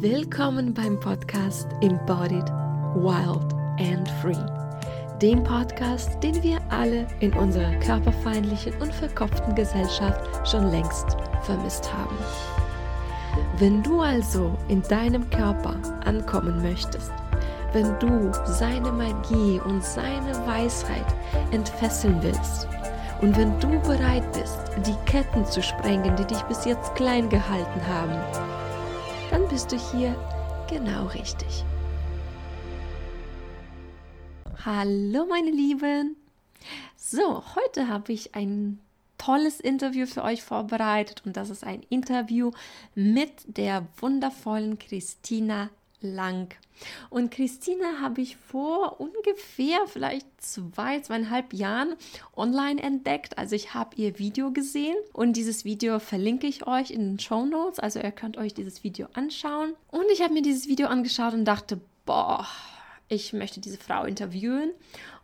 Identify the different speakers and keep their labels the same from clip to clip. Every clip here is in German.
Speaker 1: Willkommen beim Podcast Embodied, Wild and Free. Dem Podcast, den wir alle in unserer körperfeindlichen und verkopften Gesellschaft schon längst vermisst haben. Wenn du also in deinem Körper ankommen möchtest, wenn du seine Magie und seine Weisheit entfesseln willst, und wenn du bereit bist, die Ketten zu sprengen, die dich bis jetzt klein gehalten haben, dann bist du hier genau richtig. Hallo meine Lieben. So, heute habe ich ein tolles Interview für euch vorbereitet und das ist ein Interview mit der wundervollen Christina lang. Und Christina habe ich vor ungefähr vielleicht zwei, zweieinhalb Jahren online entdeckt. Also ich habe ihr Video gesehen und dieses Video verlinke ich euch in den Show Notes. Also ihr könnt euch dieses Video anschauen. Und ich habe mir dieses Video angeschaut und dachte, boah, ich möchte diese Frau interviewen.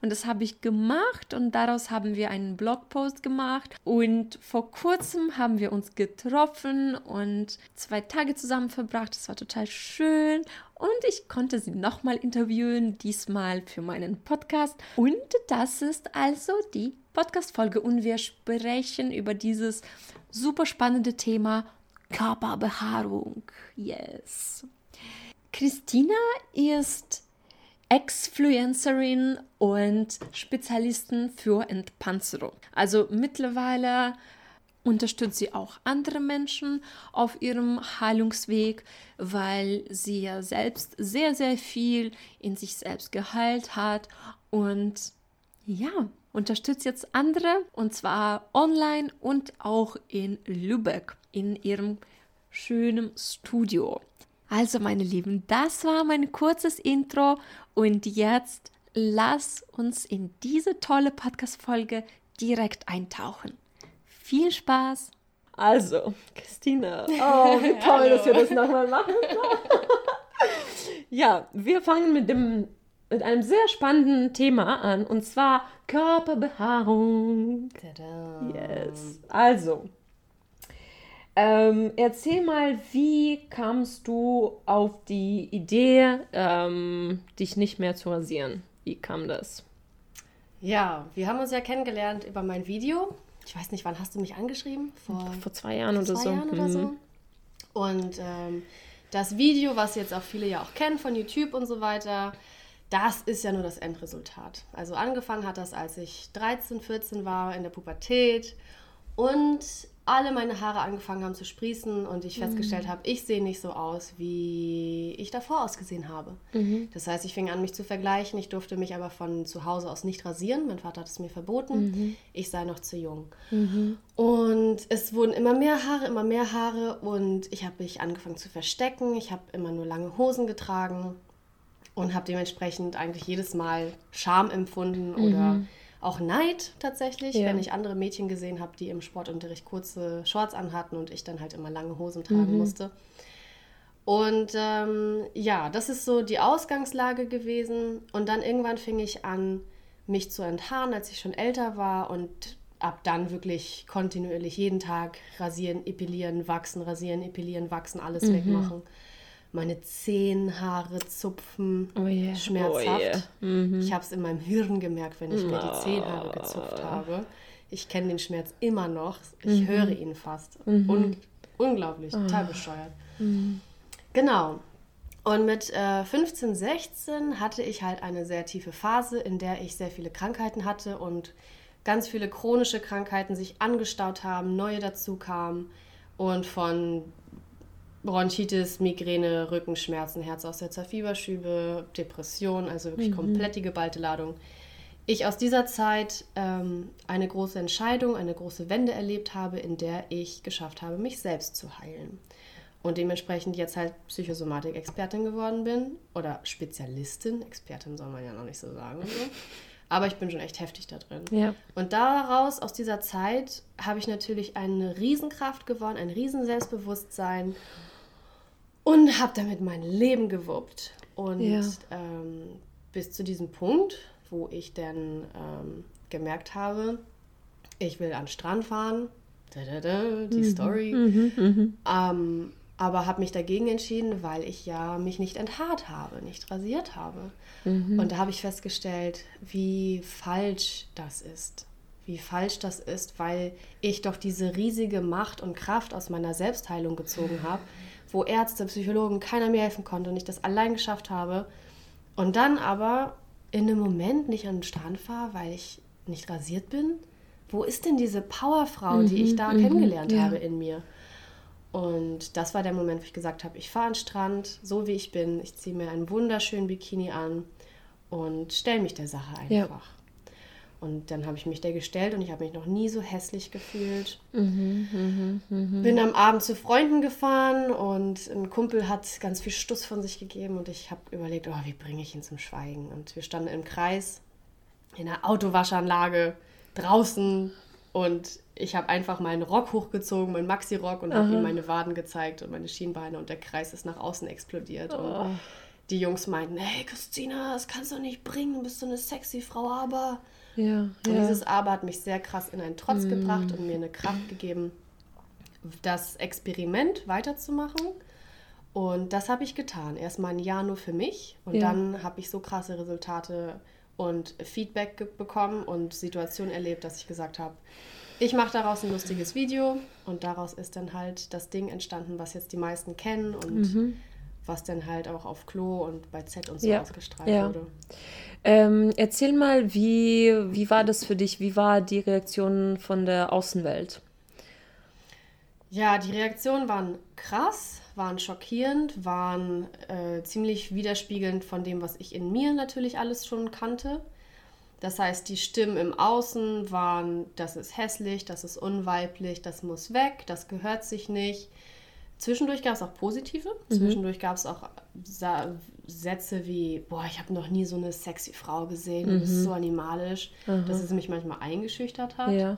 Speaker 1: Und das habe ich gemacht und daraus haben wir einen Blogpost gemacht. Und vor kurzem haben wir uns getroffen und zwei Tage zusammen verbracht. Das war total schön. Und ich konnte sie nochmal interviewen, diesmal für meinen Podcast. Und das ist also die Podcast-Folge. Und wir sprechen über dieses super spannende Thema Körperbehaarung. Yes. Christina ist Exfluencerin und Spezialistin für Entpanzerung. Also mittlerweile unterstützt sie auch andere Menschen auf ihrem Heilungsweg, weil sie ja selbst sehr, sehr viel in sich selbst geheilt hat und ja, unterstützt jetzt andere und zwar online und auch in Lübeck in ihrem schönen Studio. Also meine Lieben, das war mein kurzes Intro und jetzt lass uns in diese tolle Podcast-Folge direkt eintauchen. Viel Spaß! Also, Christina, oh, wie toll, dass wir das nochmal machen. ja, wir fangen mit, dem, mit einem sehr spannenden Thema an und zwar Körperbehaarung. Tada. Yes. Also, ähm, erzähl mal, wie kamst du auf die Idee, ähm, dich nicht mehr zu rasieren? Wie kam das?
Speaker 2: Ja, wir haben uns ja kennengelernt über mein Video. Ich weiß nicht, wann hast du mich angeschrieben?
Speaker 1: Vor, vor zwei Jahren vor oder zwei so. Jahren oder
Speaker 2: mhm. so. Und ähm, das Video, was jetzt auch viele ja auch kennen von YouTube und so weiter, das ist ja nur das Endresultat. Also angefangen hat das, als ich 13, 14 war in der Pubertät und alle meine Haare angefangen haben zu sprießen und ich festgestellt mhm. habe, ich sehe nicht so aus, wie ich davor ausgesehen habe. Mhm. Das heißt, ich fing an, mich zu vergleichen. Ich durfte mich aber von zu Hause aus nicht rasieren. Mein Vater hat es mir verboten. Mhm. Ich sei noch zu jung. Mhm. Und es wurden immer mehr Haare, immer mehr Haare und ich habe mich angefangen zu verstecken. Ich habe immer nur lange Hosen getragen und habe dementsprechend eigentlich jedes Mal Scham empfunden oder mhm auch Neid tatsächlich, ja. wenn ich andere Mädchen gesehen habe, die im Sportunterricht kurze Shorts anhatten und ich dann halt immer lange Hosen tragen mhm. musste. Und ähm, ja, das ist so die Ausgangslage gewesen. Und dann irgendwann fing ich an, mich zu enthaaren, als ich schon älter war und ab dann wirklich kontinuierlich jeden Tag rasieren, epilieren, wachsen, rasieren, epilieren, wachsen, alles mhm. wegmachen meine Zehenhaare zupfen, oh yeah. schmerzhaft. Oh yeah. mhm. Ich habe es in meinem Hirn gemerkt, wenn ich mir die Zehenhaare gezupft habe. Ich kenne den Schmerz immer noch. Ich mhm. höre ihn fast. Mhm. Un unglaublich, oh. total bescheuert. Mhm. Genau. Und mit äh, 15, 16 hatte ich halt eine sehr tiefe Phase, in der ich sehr viele Krankheiten hatte und ganz viele chronische Krankheiten sich angestaut haben, neue dazu kamen und von Bronchitis, Migräne, Rückenschmerzen, Herzaussetzer, Fieberschübe, Depression, also wirklich mhm. komplett die geballte Ladung. Ich aus dieser Zeit ähm, eine große Entscheidung, eine große Wende erlebt habe, in der ich geschafft habe, mich selbst zu heilen. Und dementsprechend jetzt halt Psychosomatik-Expertin geworden bin oder Spezialistin, Expertin soll man ja noch nicht so sagen. So. Aber ich bin schon echt heftig da drin. Ja. Und daraus, aus dieser Zeit, habe ich natürlich eine Riesenkraft gewonnen, ein Riesenselbstbewusstsein und habe damit mein Leben gewuppt. Und ja. ähm, bis zu diesem Punkt, wo ich dann ähm, gemerkt habe, ich will an den Strand fahren, da, da, da, die mhm. Story, mhm, mhm. Ähm, aber habe mich dagegen entschieden, weil ich ja mich nicht enthaart habe, nicht rasiert habe. Mhm. Und da habe ich festgestellt, wie falsch das ist. Wie falsch das ist, weil ich doch diese riesige Macht und Kraft aus meiner Selbstheilung gezogen habe, wo Ärzte, Psychologen, keiner mir helfen konnte und ich das allein geschafft habe. Und dann aber in einem Moment nicht an den Strand fahre, weil ich nicht rasiert bin. Wo ist denn diese Powerfrau, mhm, die ich da mhm, kennengelernt ja. habe in mir? Und das war der Moment, wo ich gesagt habe, ich fahre an den Strand, so wie ich bin. Ich ziehe mir einen wunderschönen Bikini an und stelle mich der Sache einfach. Ja. Und dann habe ich mich der gestellt und ich habe mich noch nie so hässlich gefühlt. Mhm, mh, mh. Bin am Abend zu Freunden gefahren und ein Kumpel hat ganz viel Stuss von sich gegeben und ich habe überlegt, oh, wie bringe ich ihn zum Schweigen? Und wir standen im Kreis in der Autowaschanlage draußen und ich habe einfach meinen Rock hochgezogen, meinen Maxi-Rock und habe ihm meine Waden gezeigt und meine Schienbeine und der Kreis ist nach außen explodiert. Oh. Und die Jungs meinten, hey Christina, das kannst du nicht bringen, du bist so eine sexy Frau, aber... Ja, und ja. dieses Aber hat mich sehr krass in einen Trotz mm. gebracht und mir eine Kraft gegeben, das Experiment weiterzumachen. Und das habe ich getan. Erstmal ein Jahr nur für mich und ja. dann habe ich so krasse Resultate und Feedback bekommen und Situationen erlebt, dass ich gesagt habe, ich mache daraus ein lustiges Video und daraus ist dann halt das Ding entstanden, was jetzt die meisten kennen und mhm. was dann halt auch auf Klo und bei Z und so ja. ausgestrahlt ja. wurde.
Speaker 1: Ähm, erzähl mal, wie, wie war das für dich? Wie war die Reaktion von der Außenwelt?
Speaker 2: Ja, die Reaktionen waren krass, waren schockierend, waren äh, ziemlich widerspiegelnd von dem, was ich in mir natürlich alles schon kannte. Das heißt, die Stimmen im Außen waren, das ist hässlich, das ist unweiblich, das muss weg, das gehört sich nicht. Zwischendurch gab es auch positive. Mhm. Zwischendurch gab es auch Sätze wie, boah, ich habe noch nie so eine sexy Frau gesehen, du bist mhm. so animalisch, Aha. dass es mich manchmal eingeschüchtert hat. Ja.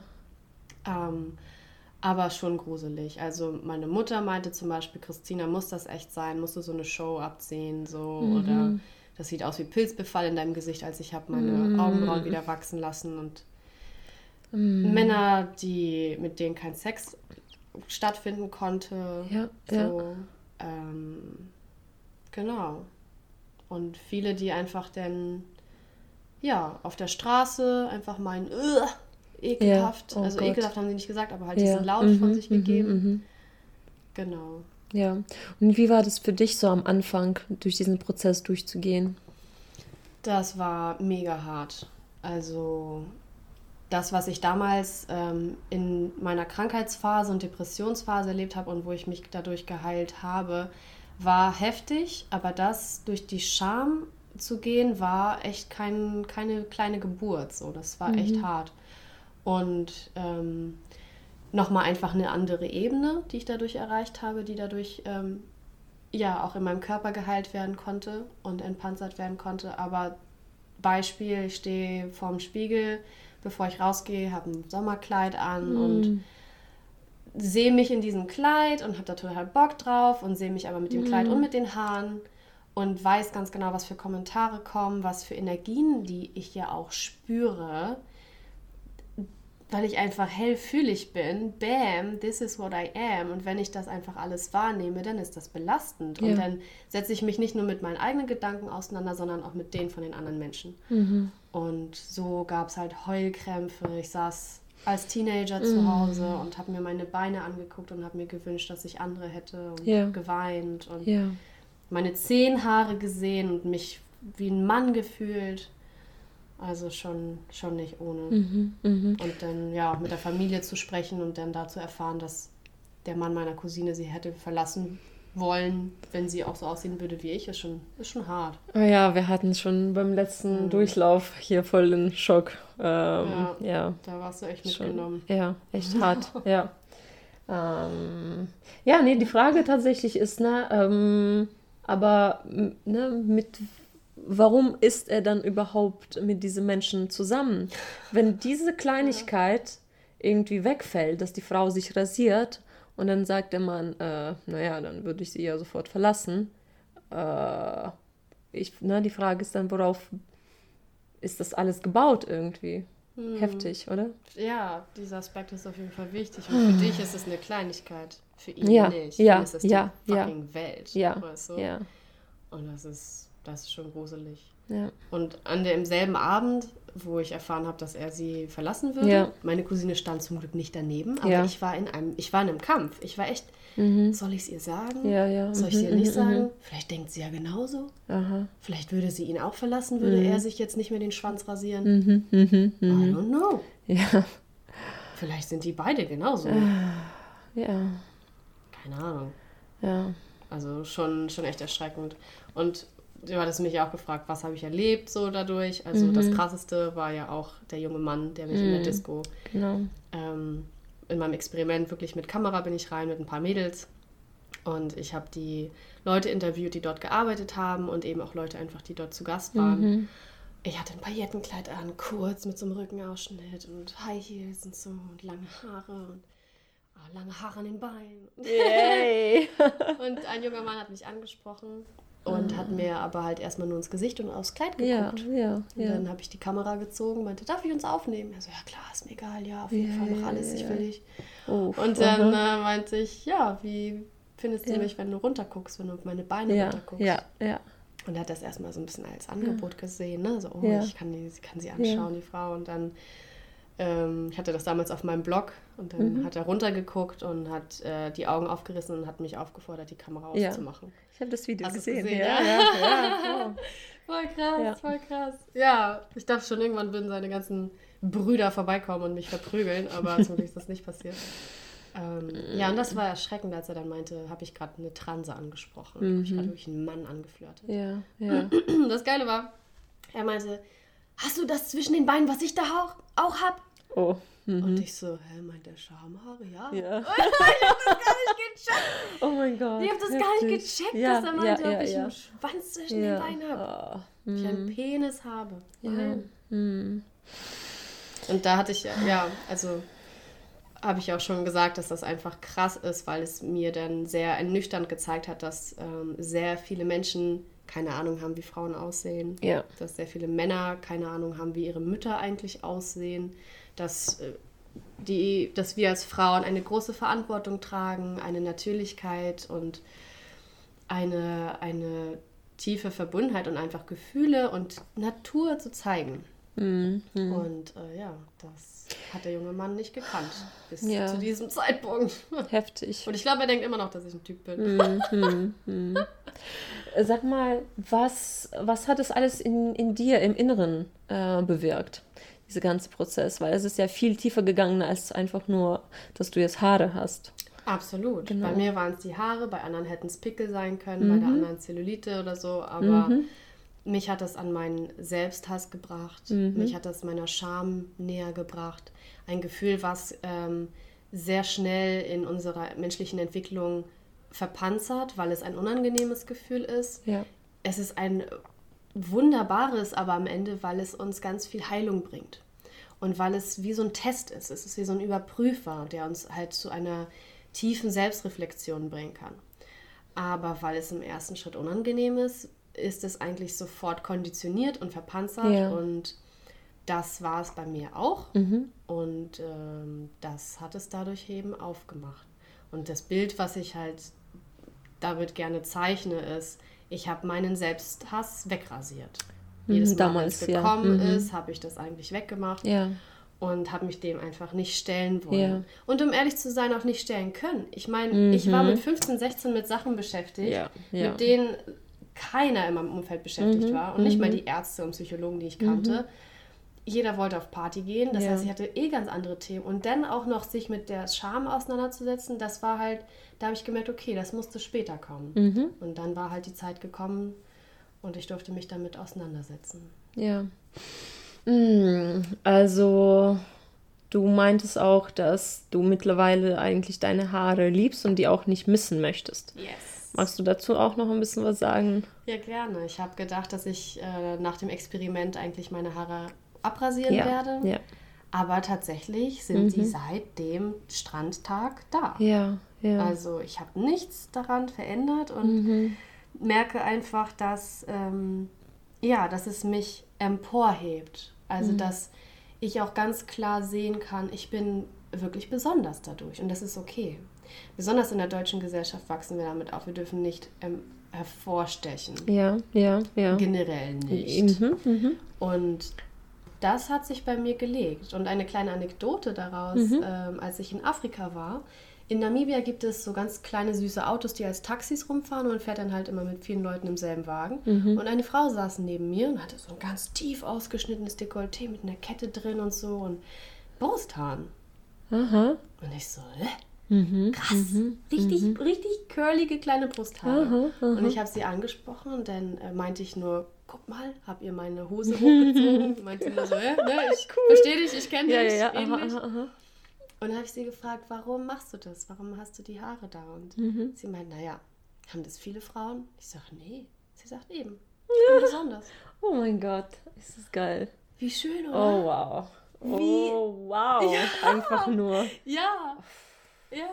Speaker 2: Ähm, aber schon gruselig. Also meine Mutter meinte zum Beispiel, Christina, muss das echt sein? Musst du so eine Show abziehen? So, mhm. Oder das sieht aus wie Pilzbefall in deinem Gesicht, als ich habe meine mm. Augenbrauen wieder wachsen lassen und mm. Männer, die mit denen kein Sex stattfinden konnte. Ja, so, ja. Ähm, genau. Und viele, die einfach dann ja auf der Straße einfach meinen, ekelhaft. Ja, oh also Gott. ekelhaft haben sie nicht gesagt, aber halt ja. diesen Laut mhm, von sich gegeben. Mhm, mhm.
Speaker 1: Genau. Ja. Und wie war das für dich so am Anfang, durch diesen Prozess durchzugehen?
Speaker 2: Das war mega hart. Also das, was ich damals ähm, in meiner Krankheitsphase und Depressionsphase erlebt habe und wo ich mich dadurch geheilt habe, war heftig, aber das durch die Scham zu gehen, war echt kein, keine kleine Geburt. So, das war mhm. echt hart. Und ähm, nochmal einfach eine andere Ebene, die ich dadurch erreicht habe, die dadurch ähm, ja auch in meinem Körper geheilt werden konnte und entpanzert werden konnte. Aber Beispiel, ich stehe vorm Spiegel, bevor ich rausgehe, habe ein Sommerkleid an mm. und sehe mich in diesem Kleid und habe da total Bock drauf und sehe mich aber mit dem mm. Kleid und mit den Haaren und weiß ganz genau, was für Kommentare kommen, was für Energien, die ich ja auch spüre, weil ich einfach hellfühlig bin, bam, this is what I am. Und wenn ich das einfach alles wahrnehme, dann ist das belastend. Ja. Und dann setze ich mich nicht nur mit meinen eigenen Gedanken auseinander, sondern auch mit denen von den anderen Menschen. Mhm. Und so gab es halt Heulkrämpfe. Ich saß als Teenager mhm. zu Hause und habe mir meine Beine angeguckt und habe mir gewünscht, dass ich andere hätte und ja. geweint und ja. meine Zehenhaare gesehen und mich wie ein Mann gefühlt. Also schon, schon nicht ohne. Mhm, mh. Und dann ja mit der Familie zu sprechen und dann dazu erfahren, dass der Mann meiner Cousine sie hätte verlassen wollen, wenn sie auch so aussehen würde wie ich, ist schon, ist schon hart.
Speaker 1: Oh ja, wir hatten schon beim letzten mhm. Durchlauf hier voll den Schock. Ähm, ja, ja,
Speaker 2: Da warst du echt mitgenommen.
Speaker 1: ja, echt hart, ja. Ähm, ja, nee, die Frage tatsächlich ist, ne, ähm, aber ne, mit warum ist er dann überhaupt mit diesen Menschen zusammen? Wenn diese Kleinigkeit irgendwie wegfällt, dass die Frau sich rasiert und dann sagt der Mann, äh, naja, dann würde ich sie ja sofort verlassen. Äh, ich, na, die Frage ist dann, worauf ist das alles gebaut irgendwie? Hm. Heftig, oder?
Speaker 2: Ja, dieser Aspekt ist auf jeden Fall wichtig. Und für dich ist es eine Kleinigkeit. Für ihn
Speaker 1: Ja,
Speaker 2: nicht.
Speaker 1: ja,
Speaker 2: ihn ist das
Speaker 1: ja,
Speaker 2: die
Speaker 1: ja,
Speaker 2: fucking Welt.
Speaker 1: Ja,
Speaker 2: Weißt du?
Speaker 1: ja,
Speaker 2: Und das ist, das ist schon gruselig.
Speaker 1: ja.
Speaker 2: Und an demselben Abend, wo ich erfahren habe, dass er sie verlassen würde,
Speaker 1: Ja.
Speaker 2: meine Cousine stand zum Glück nicht daneben, aber
Speaker 1: Ja.
Speaker 2: ich war in einem, ich war in einem Kampf. Ich war echt, soll ich es ihr sagen?
Speaker 1: Mhm. Ja, ja.
Speaker 2: Soll ich es ihr
Speaker 1: Mhm,
Speaker 2: nicht
Speaker 1: mhm,
Speaker 2: sagen? Vielleicht denkt sie ja genauso.
Speaker 1: Aha.
Speaker 2: Vielleicht würde sie ihn auch verlassen, würde er sich jetzt nicht mehr den Schwanz rasieren.
Speaker 1: Mhm, mhm,
Speaker 2: I
Speaker 1: mhm.
Speaker 2: don't know.
Speaker 1: Ja,
Speaker 2: Vielleicht sind die beide genauso.
Speaker 1: ja,
Speaker 2: Keine Ahnung.
Speaker 1: ja.
Speaker 2: Also schon, schon echt erschreckend. Und du hattest mich ja auch gefragt, was habe ich erlebt so dadurch. Also
Speaker 1: Mhm.
Speaker 2: das Krasseste war ja auch der junge Mann, der mich in der Disco
Speaker 1: Genau.
Speaker 2: ähm, in meinem Experiment wirklich mit Kamera bin ich rein mit ein paar Mädels und ich habe die Leute interviewt, die dort gearbeitet haben und eben auch Leute einfach, die dort zu Gast waren.
Speaker 1: Mhm.
Speaker 2: Ich hatte ein Paillettenkleid an, kurz mit so einem Rückenausschnitt und High Heels und so und lange Haare und ah, lange Haare an den Beinen.
Speaker 1: Yay.
Speaker 2: Und ein junger Mann hat mich angesprochen und hat mir aber halt erstmal nur ins Gesicht und aufs Kleid
Speaker 1: ja,
Speaker 2: geguckt.
Speaker 1: ja,
Speaker 2: Und
Speaker 1: ja.
Speaker 2: dann habe ich die Kamera gezogen, meinte, darf ich uns aufnehmen? Er so, ja klar, ist mir egal, ja, auf jeden Fall, mach alles, ich will dich.
Speaker 1: Oh,
Speaker 2: Und dann äh, meinte ich, ja, wie findest du
Speaker 1: Ja.
Speaker 2: mich, wenn du runterguckst, wenn du auf meine Beine
Speaker 1: ja,
Speaker 2: runterguckst?
Speaker 1: ja, ja.
Speaker 2: Und er hat das erstmal so ein bisschen als Angebot gesehen, ne? So, oh,
Speaker 1: Ja.
Speaker 2: ich kann, die, kann sie anschauen, die Frau. Und dann, ähm, ich hatte das damals auf meinem Blog und dann
Speaker 1: Mhm.
Speaker 2: hat er runtergeguckt und hat äh, die Augen aufgerissen und hat mich aufgefordert, die Kamera
Speaker 1: Ja.
Speaker 2: auszumachen.
Speaker 1: Ich habe das Video
Speaker 2: Hast
Speaker 1: gesehen.
Speaker 2: gesehen,
Speaker 1: ja,
Speaker 2: ja?
Speaker 1: ja, ja,
Speaker 2: Voll krass, voll krass. Ja, ich dachte schon, irgendwann würden seine ganzen Brüder vorbeikommen und mich verprügeln, aber zum Glück ist das nicht passiert. Ähm, ja, und das war erschreckend, als er dann meinte, habe ich gerade eine Transe angesprochen. Habe ich gerade wirklich einen Mann angeflirtet.
Speaker 1: ja, ja.
Speaker 2: Das Geile war, er meinte, hast du das zwischen den Beinen, was ich da auch, auch hab?
Speaker 1: Oh.
Speaker 2: Und ich so, hä, meint der Schamhaare? Ja.
Speaker 1: Ja.
Speaker 2: Gar nicht gecheckt.
Speaker 1: Oh mein Gott.
Speaker 2: Ich habe das gar nicht gecheckt,
Speaker 1: ja,
Speaker 2: dass er meinte,
Speaker 1: ja, ja,
Speaker 2: ob ich
Speaker 1: ja.
Speaker 2: einen Schwanz zwischen
Speaker 1: ja.
Speaker 2: den Beinen habe.
Speaker 1: Ah,
Speaker 2: Ob ich einen Penis habe.
Speaker 1: ja.
Speaker 2: Nein.
Speaker 1: mm.
Speaker 2: Und da hatte ich, ja, also habe ich auch schon gesagt, dass das einfach krass ist, weil es mir dann sehr ernüchternd gezeigt hat, dass ähm, sehr viele Menschen keine Ahnung haben, wie Frauen aussehen.
Speaker 1: Ja.
Speaker 2: Dass sehr viele Männer keine Ahnung haben, wie ihre Mütter eigentlich aussehen. Dass, äh, die, dass wir als Frauen eine große Verantwortung tragen, eine Natürlichkeit und eine, eine tiefe Verbundenheit und einfach Gefühle und Natur zu zeigen.
Speaker 1: Mm, mm.
Speaker 2: Und äh, ja, das hat der junge Mann nicht gekannt bis
Speaker 1: Ja.
Speaker 2: zu diesem Zeitpunkt.
Speaker 1: Heftig.
Speaker 2: Und ich glaube, er denkt immer noch, dass ich ein Typ bin.
Speaker 1: Mhm, mhm. Sag mal, was, was hat es alles in, in dir im Inneren äh, bewirkt, dieser ganze Prozess? Weil es ist ja viel tiefer gegangen als einfach nur, dass du jetzt Haare hast.
Speaker 2: Absolut.
Speaker 1: Genau.
Speaker 2: Bei mir waren es die Haare, bei anderen hätten es Pickel sein können,
Speaker 1: Mhm.
Speaker 2: bei der anderen Zellulite oder so. Aber mich hat das an meinen Selbsthass gebracht.
Speaker 1: Mhm.
Speaker 2: Mich hat das meiner Scham näher gebracht. Ein Gefühl, was ähm, sehr schnell in unserer menschlichen Entwicklung verpanzert, weil es ein unangenehmes Gefühl ist.
Speaker 1: Ja.
Speaker 2: es ist ein wunderbares, aber am Ende, weil es uns ganz viel Heilung bringt. Und weil es wie so ein Test ist. Es ist wie so ein Überprüfer, der uns halt zu einer tiefen Selbstreflexion bringen kann. Aber weil es im ersten Schritt unangenehm ist, ist es eigentlich sofort konditioniert und verpanzert.
Speaker 1: Ja.
Speaker 2: Und das war es bei mir auch.
Speaker 1: Mhm.
Speaker 2: Und ähm, das hat es dadurch eben aufgemacht. Und das Bild, was ich halt damit gerne zeichne, ist, ich habe meinen Selbsthass wegrasiert.
Speaker 1: Mhm,
Speaker 2: Jedes Mal, wenn
Speaker 1: damals,
Speaker 2: es
Speaker 1: ja.
Speaker 2: gekommen
Speaker 1: Mhm.
Speaker 2: ist, habe ich das eigentlich weggemacht
Speaker 1: Ja.
Speaker 2: und habe mich dem einfach nicht stellen wollen.
Speaker 1: Ja.
Speaker 2: Und um ehrlich zu sein, auch nicht stellen können. Ich meine, ich war mit 15, 16 mit Sachen beschäftigt,
Speaker 1: Mhm. Ja, ja.
Speaker 2: mit denen keiner in meinem Umfeld beschäftigt
Speaker 1: Mhm,
Speaker 2: war und nicht mal die Ärzte und Psychologen, die ich kannte. Jeder wollte auf Party gehen, das
Speaker 1: Ja.
Speaker 2: heißt, ich hatte eh ganz andere Themen. Und dann auch noch sich mit der Scham auseinanderzusetzen, das war halt, da habe ich gemerkt, okay, das musste später kommen.
Speaker 1: Mhm.
Speaker 2: Und dann war halt die Zeit gekommen und ich durfte mich damit auseinandersetzen.
Speaker 1: Ja. Mm, Also, du meintest auch, dass du mittlerweile eigentlich deine Haare liebst und die auch nicht missen möchtest.
Speaker 2: Yes.
Speaker 1: Magst du dazu auch noch ein bisschen was sagen?
Speaker 2: Ja, gerne. Ich habe gedacht, dass ich äh, nach dem Experiment eigentlich meine Haare abrasieren
Speaker 1: Ja,
Speaker 2: werde.
Speaker 1: ja.
Speaker 2: Aber tatsächlich sind die seit dem Strandtag da.
Speaker 1: Ja, ja.
Speaker 2: Also ich habe nichts daran verändert und
Speaker 1: Mhm.
Speaker 2: merke einfach, dass, ähm, ja, dass es mich emporhebt. Also
Speaker 1: Mhm.
Speaker 2: dass ich auch ganz klar sehen kann, ich bin wirklich besonders dadurch und das ist okay. besonders in der deutschen Gesellschaft wachsen wir damit auf. Wir dürfen nicht ähm, hervorstechen.
Speaker 1: Ja, ja, ja.
Speaker 2: Generell nicht. Mhm, mhm. Und das hat sich bei mir gelegt. Und eine kleine Anekdote daraus, mhm. ähm, als ich in Afrika war. In Namibia gibt es so ganz kleine süße Autos, die als Taxis rumfahren und man fährt dann halt immer mit vielen Leuten im selben Wagen. Mhm. Und eine Frau saß neben mir und hatte so ein ganz tief ausgeschnittenes Dekolleté mit einer Kette drin und so und Brusthaaren. Aha. Und ich so, hä? Mhm, Krass, mhm, richtig, mhm. richtig curlige kleine Brusthaare. Und ich habe sie angesprochen und dann äh, meinte ich nur, guck mal, hab ihr meine Hose hochgezogen. meinte nur so, ja, ne, ich cool. verstehe dich, ich kenne dich, ja, ja, ähnlich. Aha, aha. Und dann habe ich sie gefragt, warum machst du das? Warum hast du die Haare da? Und mhm. sie meint, naja, haben das viele Frauen? Ich sage, nee. Sie sagt eben, ja. besonders.
Speaker 1: Oh mein Gott, ist das geil.
Speaker 2: Wie schön, oder?
Speaker 1: Oh wow. Wie? Oh wow, ja. einfach nur.
Speaker 2: Ja, ja.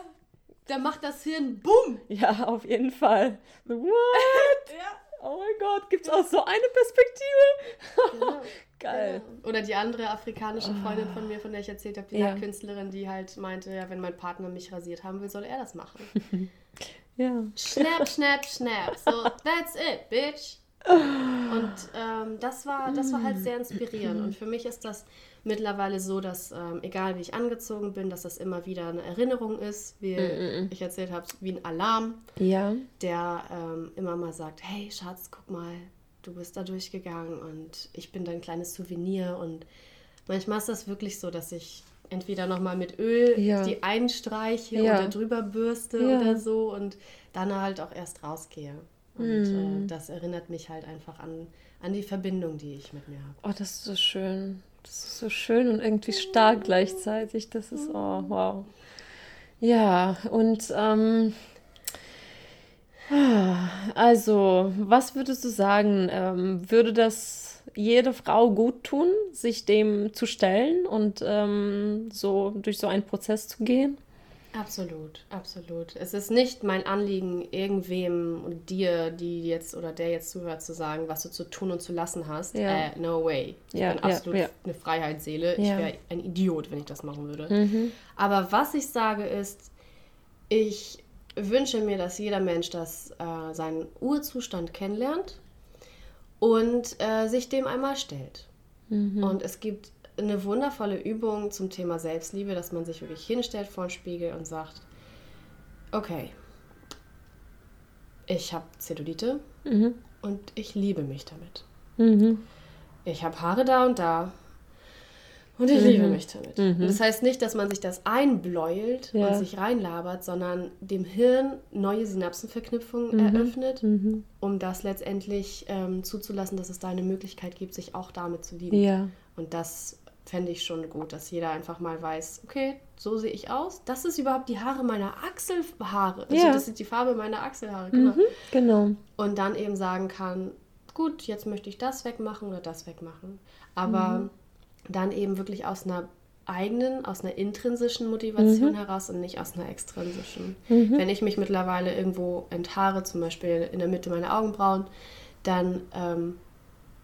Speaker 2: Da macht das Hirn Bumm.
Speaker 1: Ja, auf jeden Fall. What? ja. Oh mein Gott, gibt es auch so eine Perspektive?
Speaker 2: Genau. Geil. Genau. Oder die andere afrikanische Freundin von mir, von der ich erzählt habe, die ja. Künstlerin, die halt meinte, ja, wenn mein Partner mich rasiert haben will, soll er das machen.
Speaker 1: ja.
Speaker 2: Schnapp, schnapp, schnapp. So, that's it, bitch. Und ähm, das, war, das war halt sehr inspirierend. Und für mich ist das mittlerweile so, dass ähm, egal wie ich angezogen bin, dass das immer wieder eine Erinnerung ist, wie mm -mm. ich erzählt habe, wie ein Alarm,
Speaker 1: ja.
Speaker 2: der ähm, immer mal sagt, hey Schatz, guck mal, du bist da durchgegangen und ich bin dein kleines Souvenir. Und manchmal ist das wirklich so, dass ich entweder nochmal mit Öl ja. die einstreiche ja. oder drüber bürste ja. oder so und dann halt auch erst rausgehe. Und mm. äh, das erinnert mich halt einfach an, an die Verbindung, die ich mit mir habe.
Speaker 1: Oh, das ist so schön. Das ist so schön und irgendwie stark gleichzeitig. Das ist, oh, wow. Ja, und ähm, also, was würdest du sagen? Ähm, würde das jede Frau gut tun, sich dem zu stellen und ähm, so durch so einen Prozess zu gehen?
Speaker 2: Absolut, absolut. Es ist nicht mein Anliegen, irgendwem und dir, die jetzt oder der jetzt zuhört, zu sagen, was du zu tun und zu lassen hast. Ja. Äh, no way. Ich ja, bin absolut ja, eine Freiheitsseele. Ich wäre ein Idiot, wenn ich das machen würde. Mhm. Aber was ich sage ist, ich wünsche mir, dass jeder Mensch das, äh, seinen Urzustand kennenlernt und äh, sich dem einmal stellt. Mhm. Und es gibt eine wundervolle Übung zum Thema Selbstliebe, dass man sich wirklich hinstellt vor den Spiegel und sagt, okay, ich habe Zellulite mhm. und ich liebe mich damit. Mhm. Ich habe Haare da und da und ich mhm. liebe mich damit. Mhm. Das heißt nicht, dass man sich das einbläult ja. und sich reinlabert, sondern dem Hirn neue Synapsenverknüpfungen mhm. eröffnet, mhm. um das letztendlich ähm, zuzulassen, dass es da eine Möglichkeit gibt, sich auch damit zu lieben.
Speaker 1: Ja.
Speaker 2: Und das fände ich schon gut, dass jeder einfach mal weiß, okay, so sehe ich aus. Das ist überhaupt die Haare meiner Achselhaare. Also ja. das ist die Farbe meiner Achselhaare. Genau.
Speaker 1: Mhm, genau.
Speaker 2: Und dann eben sagen kann, gut, jetzt möchte ich das wegmachen oder das wegmachen. Aber mhm. dann eben wirklich aus einer eigenen, aus einer intrinsischen Motivation mhm. heraus und nicht aus einer extrinsischen. Mhm. Wenn ich mich mittlerweile irgendwo enthaare, zum Beispiel in der Mitte meiner Augenbrauen, dann ähm,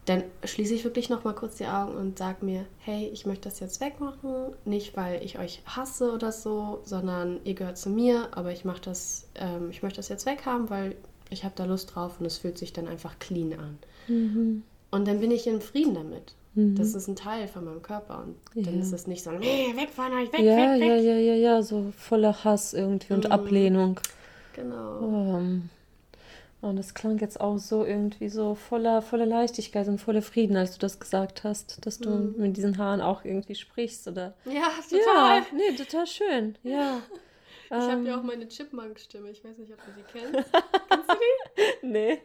Speaker 2: dann schließe ich wirklich noch mal kurz die Augen und sage mir, hey, ich möchte das jetzt wegmachen, nicht weil ich euch hasse oder so, sondern ihr gehört zu mir, aber ich mache das, ähm, ich möchte das jetzt weghaben, weil ich habe da Lust drauf und es fühlt sich dann einfach clean an. Mhm. Und dann bin ich in Frieden damit. Mhm. Das ist ein Teil von meinem Körper und ja. dann ist es nicht so, nee, weg von euch, weg,
Speaker 1: ja,
Speaker 2: weg, weg.
Speaker 1: Ja, ja, ja, ja, so voller Hass irgendwie und mhm. Ablehnung.
Speaker 2: Genau.
Speaker 1: Oh. Und es klang jetzt auch so irgendwie so voller, voller Leichtigkeit und voller Frieden, als du das gesagt hast, dass du mhm. mit diesen Haaren auch irgendwie sprichst, oder?
Speaker 2: Ja, total.
Speaker 1: Ja, nee, total schön, ja.
Speaker 2: Ich ähm, habe ja auch meine Chipmunk-Stimme, ich weiß nicht, ob du die kennst. Kennst du die?
Speaker 1: Nee.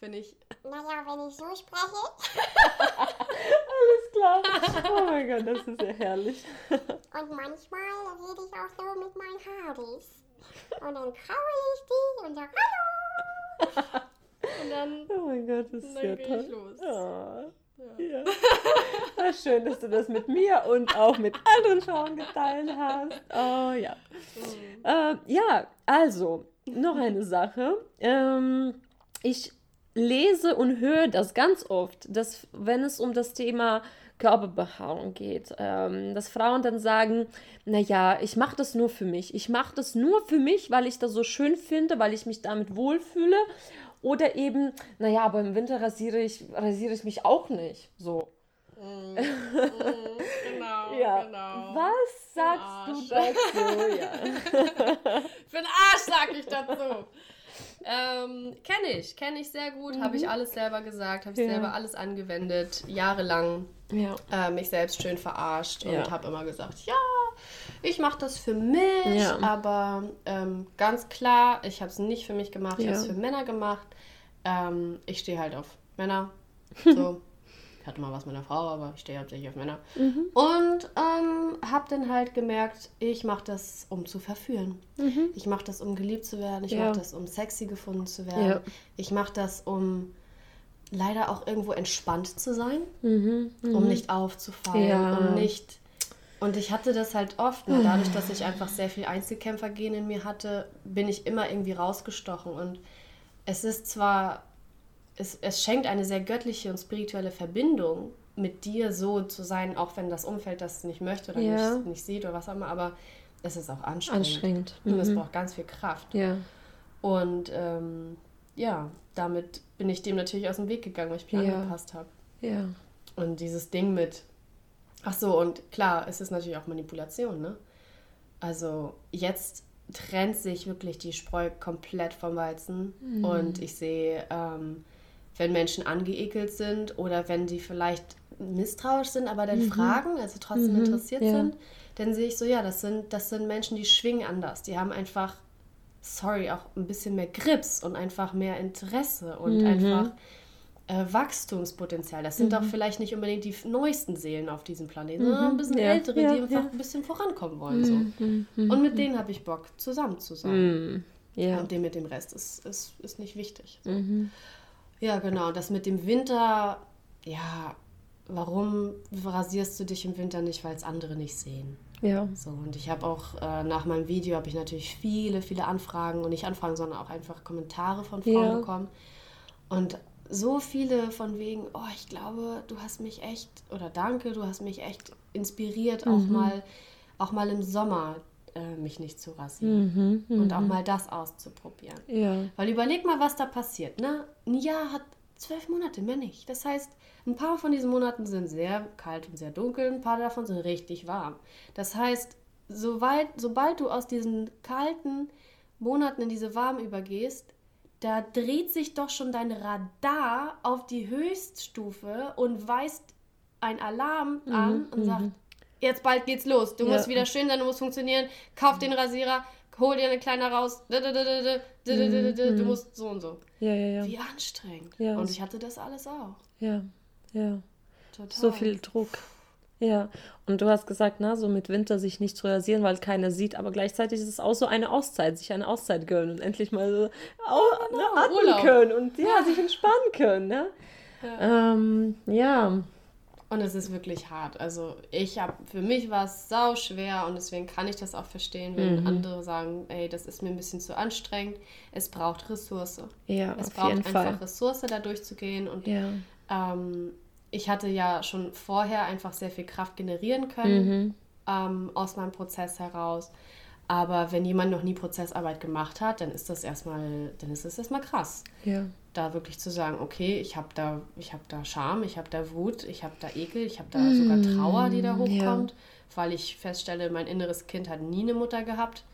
Speaker 2: Wenn ich... Naja, wenn ich so spreche.
Speaker 1: Alles klar. Oh mein Gott, das ist ja herrlich.
Speaker 2: Und manchmal rede ich auch so mit meinen Haaris. Und dann kraule ich die und sage Hallo. Und dann.
Speaker 1: Oh mein Gott, das ist ja toll.
Speaker 2: Ich los.
Speaker 1: Oh. Ja. ja. Schön, dass du das mit mir und auch mit anderen Frauen geteilt hast. Oh ja. Mhm. Äh, ja, also, noch eine Sache. Ähm, ich lese und höre das ganz oft, dass wenn es um das Thema Körperbehaarung geht. Ähm, dass Frauen dann sagen, naja, ich mache das nur für mich. Ich mache das nur für mich, weil ich das so schön finde, weil ich mich damit wohlfühle. Oder eben, naja, aber im Winter rasiere ich, rasiere ich mich auch nicht. So. Mm, mm, genau, ja. genau. Was sagst du dazu?
Speaker 2: Ja. Für den Arsch sag ich dazu. Ähm, kenne ich, kenne ich sehr gut. Mhm. Habe ich alles selber gesagt, habe ich ja. selber alles angewendet, jahrelang. Ja. Äh, mich selbst schön verarscht und ja. habe immer gesagt, ja, ich mache das für mich, aber ähm, ganz klar, ich habe es nicht für mich gemacht, ich habe es für Männer gemacht. Ähm, ich stehe halt auf Männer. So hatte mal was mit einer Frau, aber ich stehe hauptsächlich auf Männer. Mhm. Und ähm, habe dann halt gemerkt, ich mache das, um zu verführen. Mhm. Ich mache das, um geliebt zu werden. Ich ja. mache das, um sexy gefunden zu werden. Ja. Ich mache das, um leider auch irgendwo entspannt zu sein, mhm. um mhm. nicht aufzufallen, ja. um nicht... Und ich hatte das halt oft, ne? dadurch, dass ich einfach sehr viel Einzelkämpfergehen in mir hatte, bin ich immer irgendwie rausgestochen. Und es ist zwar es, es schenkt eine sehr göttliche und spirituelle Verbindung, mit dir so zu sein, auch wenn das Umfeld das nicht möchte oder ja. nicht, nicht, sieht oder was auch immer, aber es ist auch anstrengend. Anstrengend. Mhm. Und es mhm. braucht ganz viel Kraft. Ja. Und ähm, ja, damit bin ich dem natürlich aus dem Weg gegangen, weil ich mich ja. angepasst habe. Ja. Und dieses Ding mit, ach so, und klar, es ist natürlich auch Manipulation, ne? Also jetzt trennt sich wirklich die Spreu komplett vom Weizen mhm. und ich sehe ähm, wenn Menschen angeekelt sind oder wenn die vielleicht misstrauisch sind, aber dann mhm. fragen, also trotzdem mhm. interessiert ja. sind, dann sehe ich so, ja, das sind, das sind Menschen, die schwingen anders. Die haben einfach, sorry, auch ein bisschen mehr Grips und einfach mehr Interesse und mhm. einfach äh, Wachstumspotenzial. Das sind mhm. auch vielleicht nicht unbedingt die neuesten Seelen auf diesem Planeten, sondern ein mhm. bisschen ja. ältere, ja, die einfach ein bisschen vorankommen wollen. So. Mhm. Und mit denen habe ich Bock, zusammen zu sein. Ja. Und dem mit dem Rest ist, ist, ist nicht wichtig. So. Ja, genau. Das mit dem Winter, ja, warum rasierst du dich im Winter nicht, weil es andere nicht sehen? Ja. So, und ich habe auch äh, nach meinem Video habe ich natürlich viele, viele Anfragen und nicht Anfragen, sondern auch einfach Kommentare von Frauen ja. bekommen. Und so viele von wegen, oh, ich glaube, du hast mich echt, oder danke, du hast mich echt inspiriert, mhm. auch mal, auch mal im Sommer äh, mich nicht zu rasieren. Mhm, und auch mhm. mal das auszuprobieren. Ja. Weil überleg mal, was da passiert. Ne? Ein Jahr hat zwölf Monate, mehr nicht. Das heißt, ein paar von diesen Monaten sind sehr kalt und sehr dunkel, ein paar davon sind richtig warm. Das heißt, soweit, sobald du aus diesen kalten Monaten in diese warmen übergehst, da dreht sich doch schon dein Radar auf die Höchststufe und weist ein Alarm an mhm, und sagt, mhm jetzt bald geht's los. Du ja. musst wieder schön sein, du musst funktionieren. Kauf den Rasierer, hol dir eine kleine raus. Du musst so und so. Ja, ja, ja. Wie anstrengend. Ja. Und ich hatte das alles auch.
Speaker 1: Ja, ja. Total. So viel Druck. Ja, und du hast gesagt, na, so mit Winter sich nicht zu rasieren, weil keiner sieht, aber gleichzeitig ist es auch so eine Auszeit, sich eine Auszeit gönnen und endlich mal so oh, genau, atmen Urlaub. können und ja, ja, sich entspannen können, ne? Ja. Ähm, ja.
Speaker 2: Und es ist wirklich hart. Also ich habe, für mich war es sau schwer und deswegen kann ich das auch verstehen, wenn mhm. andere sagen, ey, das ist mir ein bisschen zu anstrengend. Es braucht Ressource. Ja, es braucht einfach Fall. Ressource, da durchzugehen. Und ja. ähm, ich hatte ja schon vorher einfach sehr viel Kraft generieren können mhm. ähm, aus meinem Prozess heraus. Aber wenn jemand noch nie Prozessarbeit gemacht hat, dann ist das erstmal, dann ist das erstmal krass. Ja. Da wirklich zu sagen, okay, ich habe da, ich habe da Scham, ich habe da Wut, ich habe da Ekel, ich habe da mm, sogar Trauer, die da hochkommt, ja. weil ich feststelle, mein inneres Kind hat nie eine Mutter gehabt,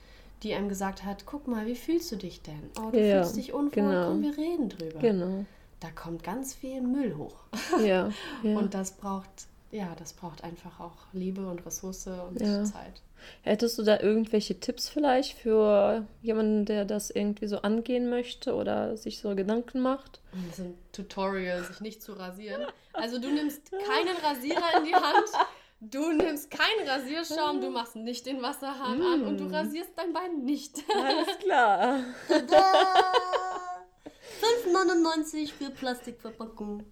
Speaker 2: die einem gesagt hat, guck mal, wie fühlst du dich denn? Oh, du ja, fühlst dich unwohl, genau. komm, wir reden drüber. Genau. Da kommt ganz viel Müll hoch. Ja, ja. Und das braucht, ja, das braucht einfach auch Liebe und Ressource und Zeit.
Speaker 1: Hättest du da irgendwelche Tipps vielleicht für jemanden, der das irgendwie so angehen möchte oder sich so Gedanken macht?
Speaker 2: Das ist ein Tutorial, sich nicht zu rasieren. Also du nimmst keinen Rasierer in die Hand, du nimmst keinen Rasierschaum, du machst nicht den Wasserhahn mm. an und du mm. rasierst dein Bein nicht. Alles klar. 5,99 für Plastikverpackung.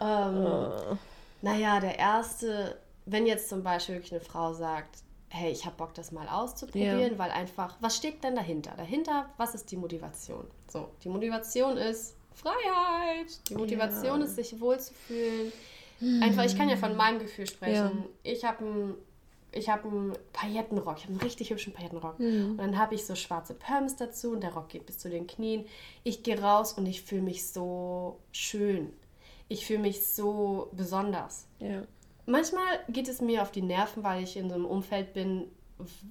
Speaker 2: Ähm, oh. Naja, der erste, wenn jetzt zum Beispiel wirklich eine Frau sagt, hey, ich habe Bock, das mal auszuprobieren, ja. weil einfach, was steckt denn dahinter? Dahinter, was ist die Motivation? So, die Motivation ist Freiheit. Die Motivation ja. ist, sich wohlzufühlen. Einfach, ich kann ja von meinem Gefühl sprechen. Ja. Ich habe einen ich habe einen Paillettenrock, ich habe einen richtig hübschen Paillettenrock. Mhm. Und dann habe ich so schwarze Perms dazu und der Rock geht bis zu den Knien. Ich gehe raus und ich fühle mich so schön. Ich fühle mich so besonders. Ja. Manchmal geht es mir auf die Nerven, weil ich in so einem Umfeld bin,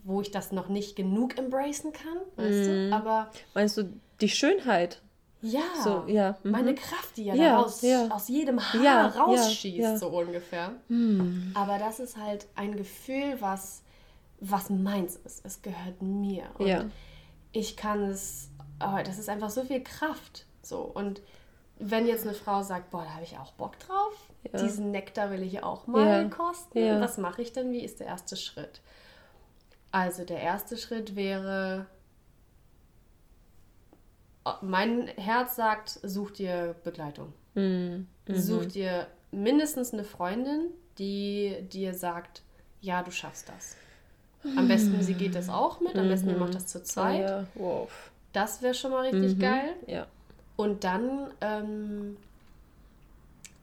Speaker 2: wo ich das noch nicht genug embracen kann, weißt mhm. du? Aber
Speaker 1: meinst du die Schönheit?
Speaker 2: Ja, so, ja. Mhm. meine Kraft, die ja, ja, daraus, ja. aus jedem Haar ja, rausschießt, so ungefähr. Mhm. Aber das ist halt ein Gefühl, was, was meins ist. Es gehört mir. Und ja. ich kann es, oh, das ist einfach so viel Kraft. So. Und wenn jetzt eine Frau sagt, boah, da habe ich auch Bock drauf, diesen Nektar will ich auch mal kosten, was mache ich denn? Wie ist der erste Schritt? Also der erste Schritt wäre, mein Herz sagt, such dir Begleitung. Mhm. Such dir mindestens eine Freundin, die dir sagt, ja, du schaffst das. Am besten, sie geht das auch mit, am besten, ihr macht das zu zweit. Ja, wow. Das wäre schon mal richtig mhm. geil. Ja. Und dann ähm,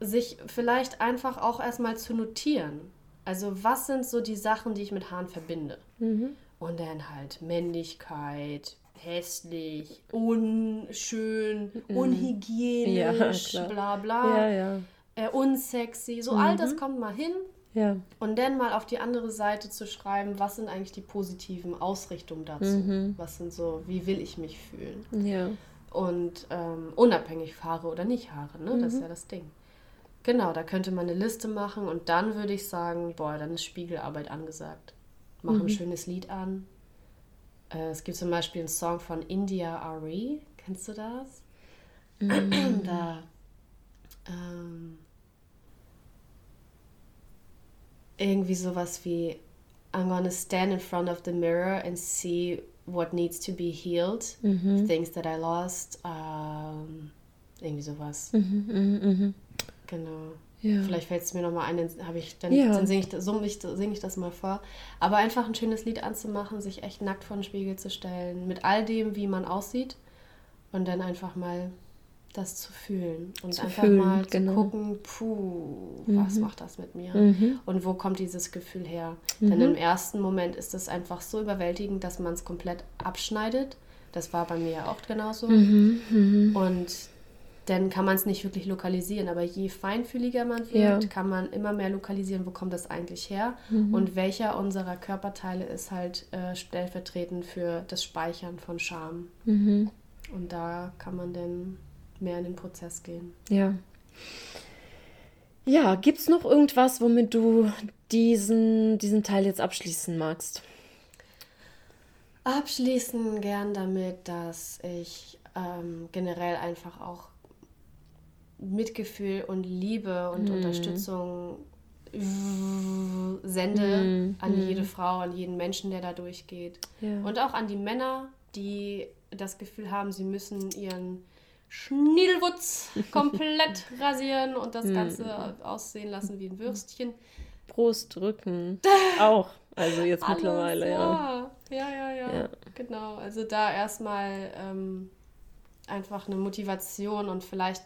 Speaker 2: sich vielleicht einfach auch erstmal zu notieren. Also, was sind so die Sachen, die ich mit Haaren verbinde? Mhm. Und dann halt Männlichkeit, hässlich, unschön, mhm. unhygienisch, ja, bla bla, ja, ja. Äh, unsexy. So mhm. all das kommt mal hin. Und dann mal auf die andere Seite zu schreiben, was sind eigentlich die positiven Ausrichtungen dazu? Mhm. Was sind so, wie will ich mich fühlen? Und ähm, unabhängig Haare oder nicht Haare, ne? Das ist mhm. ja das Ding. Genau, da könnte man eine Liste machen und dann würde ich sagen, boah, dann ist Spiegelarbeit angesagt. Mach ein mhm. schönes Lied an, äh, es gibt zum Beispiel einen Song von India Ari. Kennst du das? Mm. da. Ähm, irgendwie sowas wie I'm gonna stand in front of the mirror and see what needs to be healed, mhm. things that I lost. Ähm, irgendwie sowas. Mhm, mh, mh. Genau. Ja. Vielleicht fällt es mir nochmal ein, dann, ich, dann, ja. dann singe ich, so, sing ich das mal vor. Aber einfach ein schönes Lied anzumachen, sich echt nackt vor den Spiegel zu stellen, mit all dem, wie man aussieht und dann einfach mal das zu fühlen und zu einfach fühlen, mal genau. zu gucken, puh, mhm. was macht das mit mir mhm. und wo kommt dieses Gefühl her? Mhm. Denn im ersten Moment ist es einfach so überwältigend, dass man es komplett abschneidet. Das war bei mir ja auch genauso. Mhm. Mhm. Und dann kann man es nicht wirklich lokalisieren. Aber je feinfühliger man wird, ja. kann man immer mehr lokalisieren, wo kommt das eigentlich her mhm. und welcher unserer Körperteile ist halt äh, stellvertretend für das Speichern von Scham. Mhm. Und da kann man dann mehr in den Prozess gehen.
Speaker 1: Ja. Ja, gibt es noch irgendwas, womit du diesen, diesen Teil jetzt abschließen magst?
Speaker 2: Abschließen gern damit, dass ich ähm, generell einfach auch Mitgefühl und Liebe und mm. Unterstützung sende mm. an mm. jede Frau, an jeden Menschen, der da durchgeht. Ja. Und auch an die Männer, die das Gefühl haben, sie müssen ihren Schniedelwutz komplett rasieren und das mm. Ganze aussehen lassen wie ein Würstchen.
Speaker 1: Brust, Rücken, auch. Also jetzt Alles, mittlerweile,
Speaker 2: ja. Ja, ja, ja, ja. Genau. Also da erstmal ähm, einfach eine Motivation und vielleicht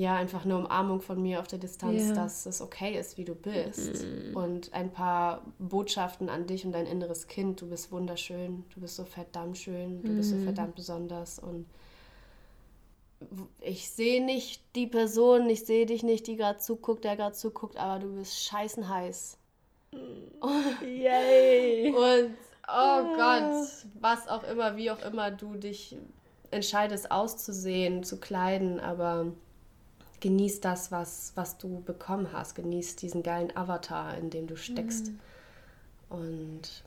Speaker 2: ja, einfach eine Umarmung von mir auf der Distanz, ja. dass es okay ist, wie du bist. Mhm. Und ein paar Botschaften an dich und dein inneres Kind. Du bist wunderschön, du bist so verdammt schön, du mhm. bist so mhm. verdammt besonders. Und ich sehe nicht die Person, ich sehe dich nicht, die gerade zuguckt, der gerade zuguckt, aber du bist scheißen heiß. Yay! und oh Gott, was auch immer, wie auch immer du dich entscheidest auszusehen, zu kleiden, aber genieß das, was, was du bekommen hast. Genieß diesen geilen Avatar, in dem du steckst. Mhm. Und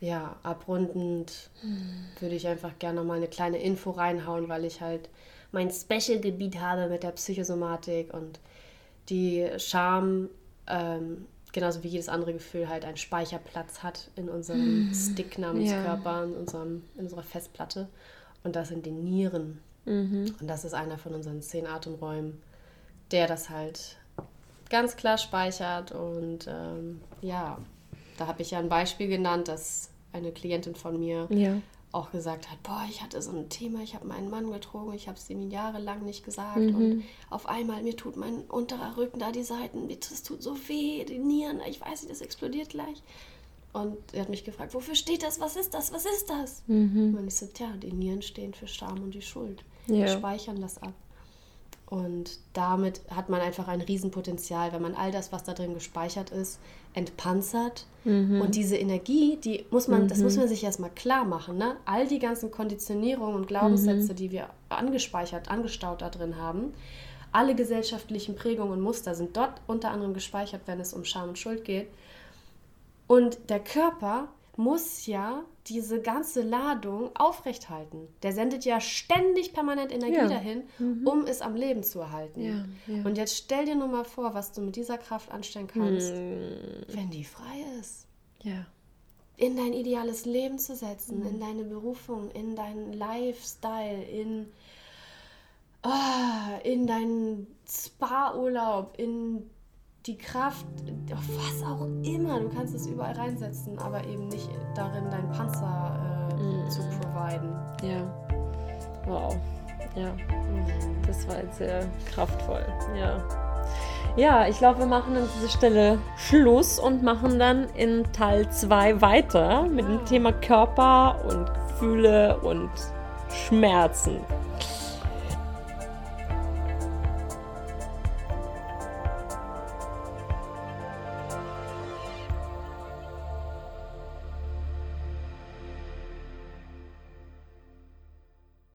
Speaker 2: ja, abrundend mhm. würde ich einfach gerne mal eine kleine Info reinhauen, weil ich halt mein Special-Gebiet habe mit der Psychosomatik und die Scham, ähm, genauso wie jedes andere Gefühl, halt einen Speicherplatz hat in unserem mhm. Stick namens ja. Körper, in, unserem, in unserer Festplatte. Und das sind die Nieren. Mhm. Und das ist einer von unseren zehn Atemräumen der das halt ganz klar speichert. Und ähm, ja, da habe ich ja ein Beispiel genannt, dass eine Klientin von mir ja. auch gesagt hat, boah, ich hatte so ein Thema, ich habe meinen Mann getrogen, ich habe es ihm jahrelang nicht gesagt mhm. und auf einmal, mir tut mein unterer Rücken da die Seiten, das tut so weh, die Nieren, ich weiß nicht, das explodiert gleich. Und er hat mich gefragt, wofür steht das, was ist das, was ist das? Mhm. Und ich so, tja, die Nieren stehen für Scham und die Schuld. Ja. Wir speichern das ab. Und damit hat man einfach ein Riesenpotenzial, wenn man all das, was da drin gespeichert ist, entpanzert. Mhm. Und diese Energie, die muss man, mhm. das muss man sich erstmal klar machen. Ne? All die ganzen Konditionierungen und Glaubenssätze, mhm. die wir angespeichert, angestaut da drin haben, alle gesellschaftlichen Prägungen und Muster sind dort unter anderem gespeichert, wenn es um Scham und Schuld geht. Und der Körper muss ja diese ganze Ladung aufrechthalten. Der sendet ja ständig permanent Energie ja. dahin, mhm. um es am Leben zu erhalten. Ja, ja. Und jetzt stell dir nur mal vor, was du mit dieser Kraft anstellen kannst, mhm. wenn die frei ist. Ja. In dein ideales Leben zu setzen, mhm. in deine Berufung, in deinen Lifestyle, in, oh, in deinen Spa-Urlaub, in die Kraft, was auch immer, du kannst es überall reinsetzen, aber eben nicht darin, deinen Panzer äh, mm. zu providen.
Speaker 1: Ja. Wow. Ja. Das war jetzt sehr kraftvoll. Ja. Ja, ich glaube, wir machen an dieser Stelle Schluss und machen dann in Teil 2 weiter mit dem Thema Körper und Gefühle und Schmerzen.